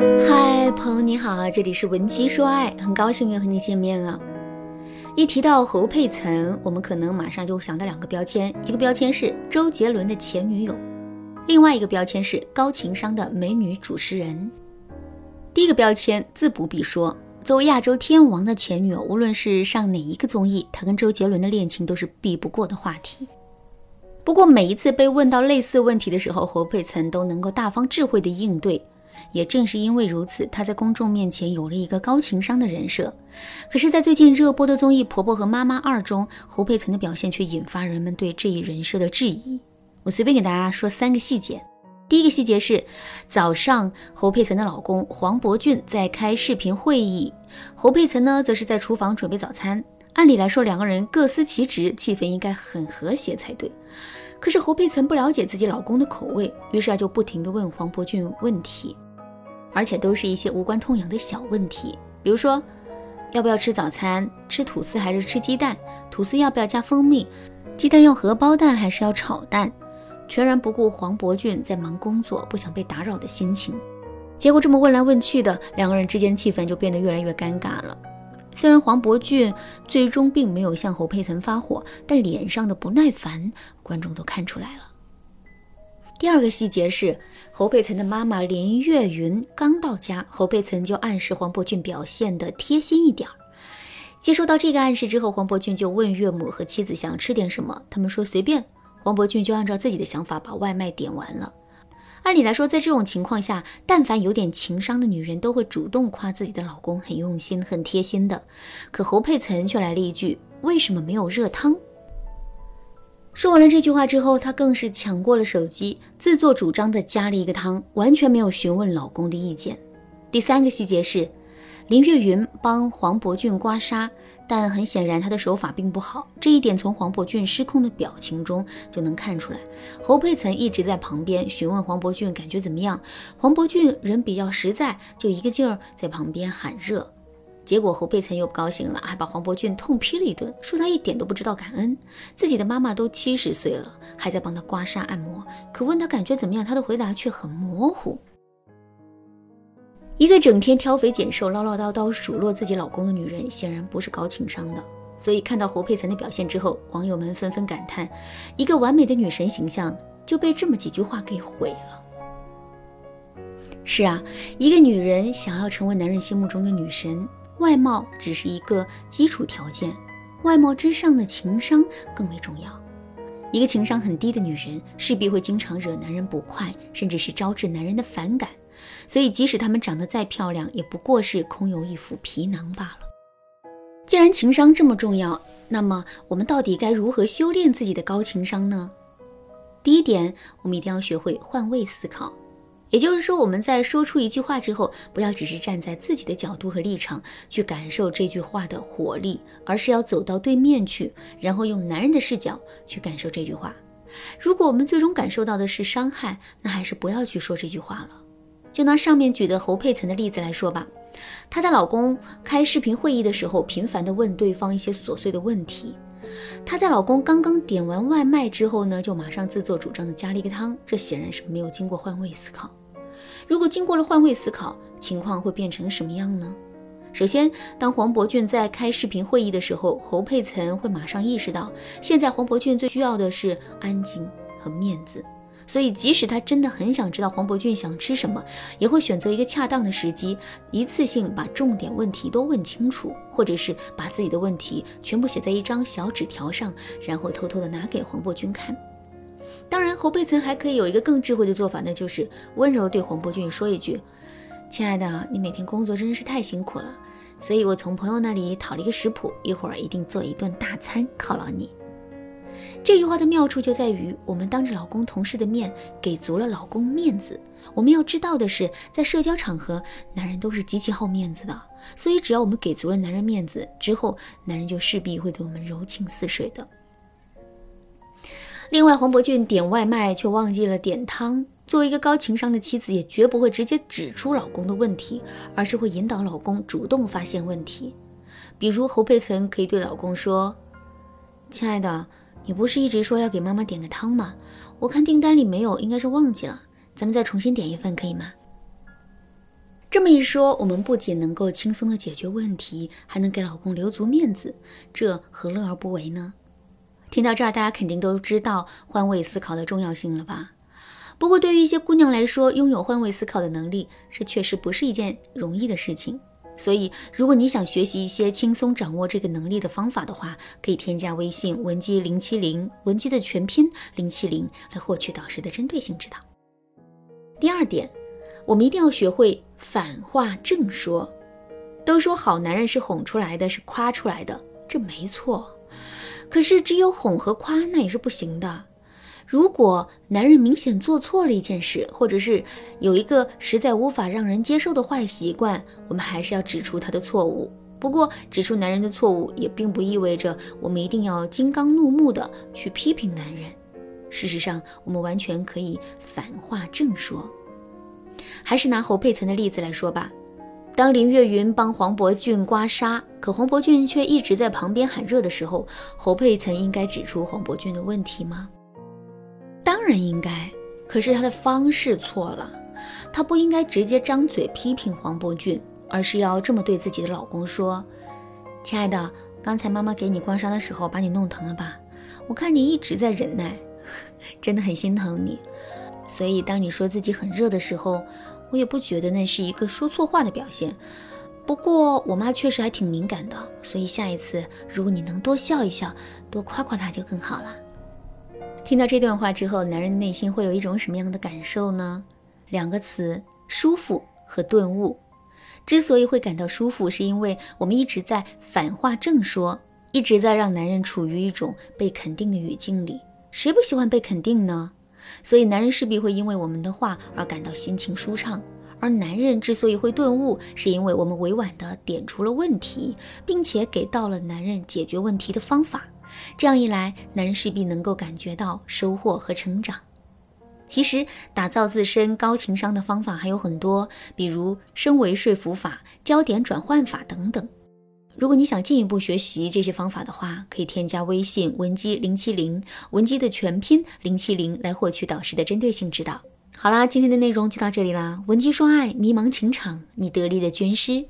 嗨，朋友你好，这里是文姬说爱，很高兴又和你见面了。一提到侯佩岑，我们可能马上就想到两个标签，一个标签是周杰伦的前女友，另外一个标签是高情商的美女主持人。第一个标签自不必说，作为亚洲天王的前女友，无论是上哪一个综艺，她跟周杰伦的恋情都是避不过的话题。不过每一次被问到类似问题的时候，侯佩岑都能够大方智慧的应对。也正是因为如此，她在公众面前有了一个高情商的人设。可是，在最近热播的综艺《婆婆和妈妈二》中，侯佩岑的表现却引发人们对这一人设的质疑。我随便给大家说三个细节。第一个细节是，早上侯佩岑的老公黄渤俊在开视频会议，侯佩岑呢则是在厨房准备早餐。按理来说，两个人各司其职，气氛应该很和谐才对。可是侯佩岑不了解自己老公的口味，于是啊就不停地问黄伯俊问题。而且都是一些无关痛痒的小问题，比如说，要不要吃早餐？吃吐司还是吃鸡蛋？吐司要不要加蜂蜜？鸡蛋要荷包蛋还是要炒蛋？全然不顾黄伯俊在忙工作、不想被打扰的心情。结果这么问来问去的，两个人之间气氛就变得越来越尴尬了。虽然黄伯俊最终并没有向侯佩岑发火，但脸上的不耐烦，观众都看出来了。第二个细节是，侯佩岑的妈妈林月云刚到家，侯佩岑就暗示黄伯俊表现的贴心一点儿。接收到这个暗示之后，黄伯俊就问岳母和妻子想吃点什么，他们说随便。黄伯俊就按照自己的想法把外卖点完了。按理来说，在这种情况下，但凡有点情商的女人都会主动夸自己的老公很用心、很贴心的。可侯佩岑却来了一句：“为什么没有热汤？”说完了这句话之后，她更是抢过了手机，自作主张的加了一个汤，完全没有询问老公的意见。第三个细节是，林月云帮黄伯俊刮痧，但很显然他的手法并不好，这一点从黄伯俊失控的表情中就能看出来。侯佩岑一直在旁边询问黄伯俊感觉怎么样，黄伯俊人比较实在，就一个劲儿在旁边喊热。结果侯佩岑又不高兴了，还把黄伯俊痛批了一顿，说他一点都不知道感恩。自己的妈妈都七十岁了，还在帮他刮痧按摩，可问他感觉怎么样，他的回答却很模糊。一个整天挑肥拣瘦、唠唠叨叨数落自己老公的女人，显然不是高情商的。所以看到侯佩岑的表现之后，网友们纷纷感叹：一个完美的女神形象就被这么几句话给毁了。是啊，一个女人想要成为男人心目中的女神。外貌只是一个基础条件，外貌之上的情商更为重要。一个情商很低的女人，势必会经常惹男人不快，甚至是招致男人的反感。所以，即使她们长得再漂亮，也不过是空有一副皮囊罢了。既然情商这么重要，那么我们到底该如何修炼自己的高情商呢？第一点，我们一定要学会换位思考。也就是说，我们在说出一句话之后，不要只是站在自己的角度和立场去感受这句话的火力，而是要走到对面去，然后用男人的视角去感受这句话。如果我们最终感受到的是伤害，那还是不要去说这句话了。就拿上面举的侯佩岑的例子来说吧，她在老公开视频会议的时候，频繁地问对方一些琐碎的问题。她在老公刚刚点完外卖之后呢，就马上自作主张的加了一个汤，这显然是没有经过换位思考。如果经过了换位思考，情况会变成什么样呢？首先，当黄伯俊在开视频会议的时候，侯佩岑会马上意识到，现在黄伯俊最需要的是安静和面子。所以，即使他真的很想知道黄伯俊想吃什么，也会选择一个恰当的时机，一次性把重点问题都问清楚，或者是把自己的问题全部写在一张小纸条上，然后偷偷的拿给黄伯俊看。当然，侯佩岑还可以有一个更智慧的做法，那就是温柔对黄伯俊说一句：“亲爱的，你每天工作真是太辛苦了，所以我从朋友那里讨了一个食谱，一会儿一定做一顿大餐犒劳你。”这句话的妙处就在于，我们当着老公、同事的面给足了老公面子。我们要知道的是，在社交场合，男人都是极其好面子的，所以只要我们给足了男人面子之后，男人就势必会对我们柔情似水的。另外，黄伯俊点外卖却忘记了点汤。作为一个高情商的妻子，也绝不会直接指出老公的问题，而是会引导老公主动发现问题。比如，侯佩岑可以对老公说：“亲爱的，你不是一直说要给妈妈点个汤吗？我看订单里没有，应该是忘记了。咱们再重新点一份，可以吗？”这么一说，我们不仅能够轻松的解决问题，还能给老公留足面子，这何乐而不为呢？听到这儿，大家肯定都知道换位思考的重要性了吧？不过，对于一些姑娘来说，拥有换位思考的能力，这确实不是一件容易的事情。所以，如果你想学习一些轻松掌握这个能力的方法的话，可以添加微信文姬零七零，文姬的全拼零七零，来获取导师的针对性指导。第二点。我们一定要学会反话正说。都说好男人是哄出来的，是夸出来的，这没错。可是只有哄和夸那也是不行的。如果男人明显做错了一件事，或者是有一个实在无法让人接受的坏习惯，我们还是要指出他的错误。不过，指出男人的错误也并不意味着我们一定要金刚怒目的去批评男人。事实上，我们完全可以反话正说。还是拿侯佩岑的例子来说吧，当林月云帮黄伯俊刮痧，可黄伯俊却一直在旁边喊热的时候，侯佩岑应该指出黄伯俊的问题吗？当然应该，可是他的方式错了，他不应该直接张嘴批评黄伯俊，而是要这么对自己的老公说：“亲爱的，刚才妈妈给你刮痧的时候把你弄疼了吧？我看你一直在忍耐，真的很心疼你。”所以，当你说自己很热的时候，我也不觉得那是一个说错话的表现。不过，我妈确实还挺敏感的，所以下一次如果你能多笑一笑，多夸夸她就更好了。听到这段话之后，男人内心会有一种什么样的感受呢？两个词：舒服和顿悟。之所以会感到舒服，是因为我们一直在反话正说，一直在让男人处于一种被肯定的语境里。谁不喜欢被肯定呢？所以，男人势必会因为我们的话而感到心情舒畅。而男人之所以会顿悟，是因为我们委婉地点出了问题，并且给到了男人解决问题的方法。这样一来，男人势必能够感觉到收获和成长。其实，打造自身高情商的方法还有很多，比如升维说服法、焦点转换法等等。如果你想进一步学习这些方法的话，可以添加微信文姬零七零，文姬的全拼零七零来获取导师的针对性指导。好啦，今天的内容就到这里啦，文姬说爱，迷茫情场，你得力的军师。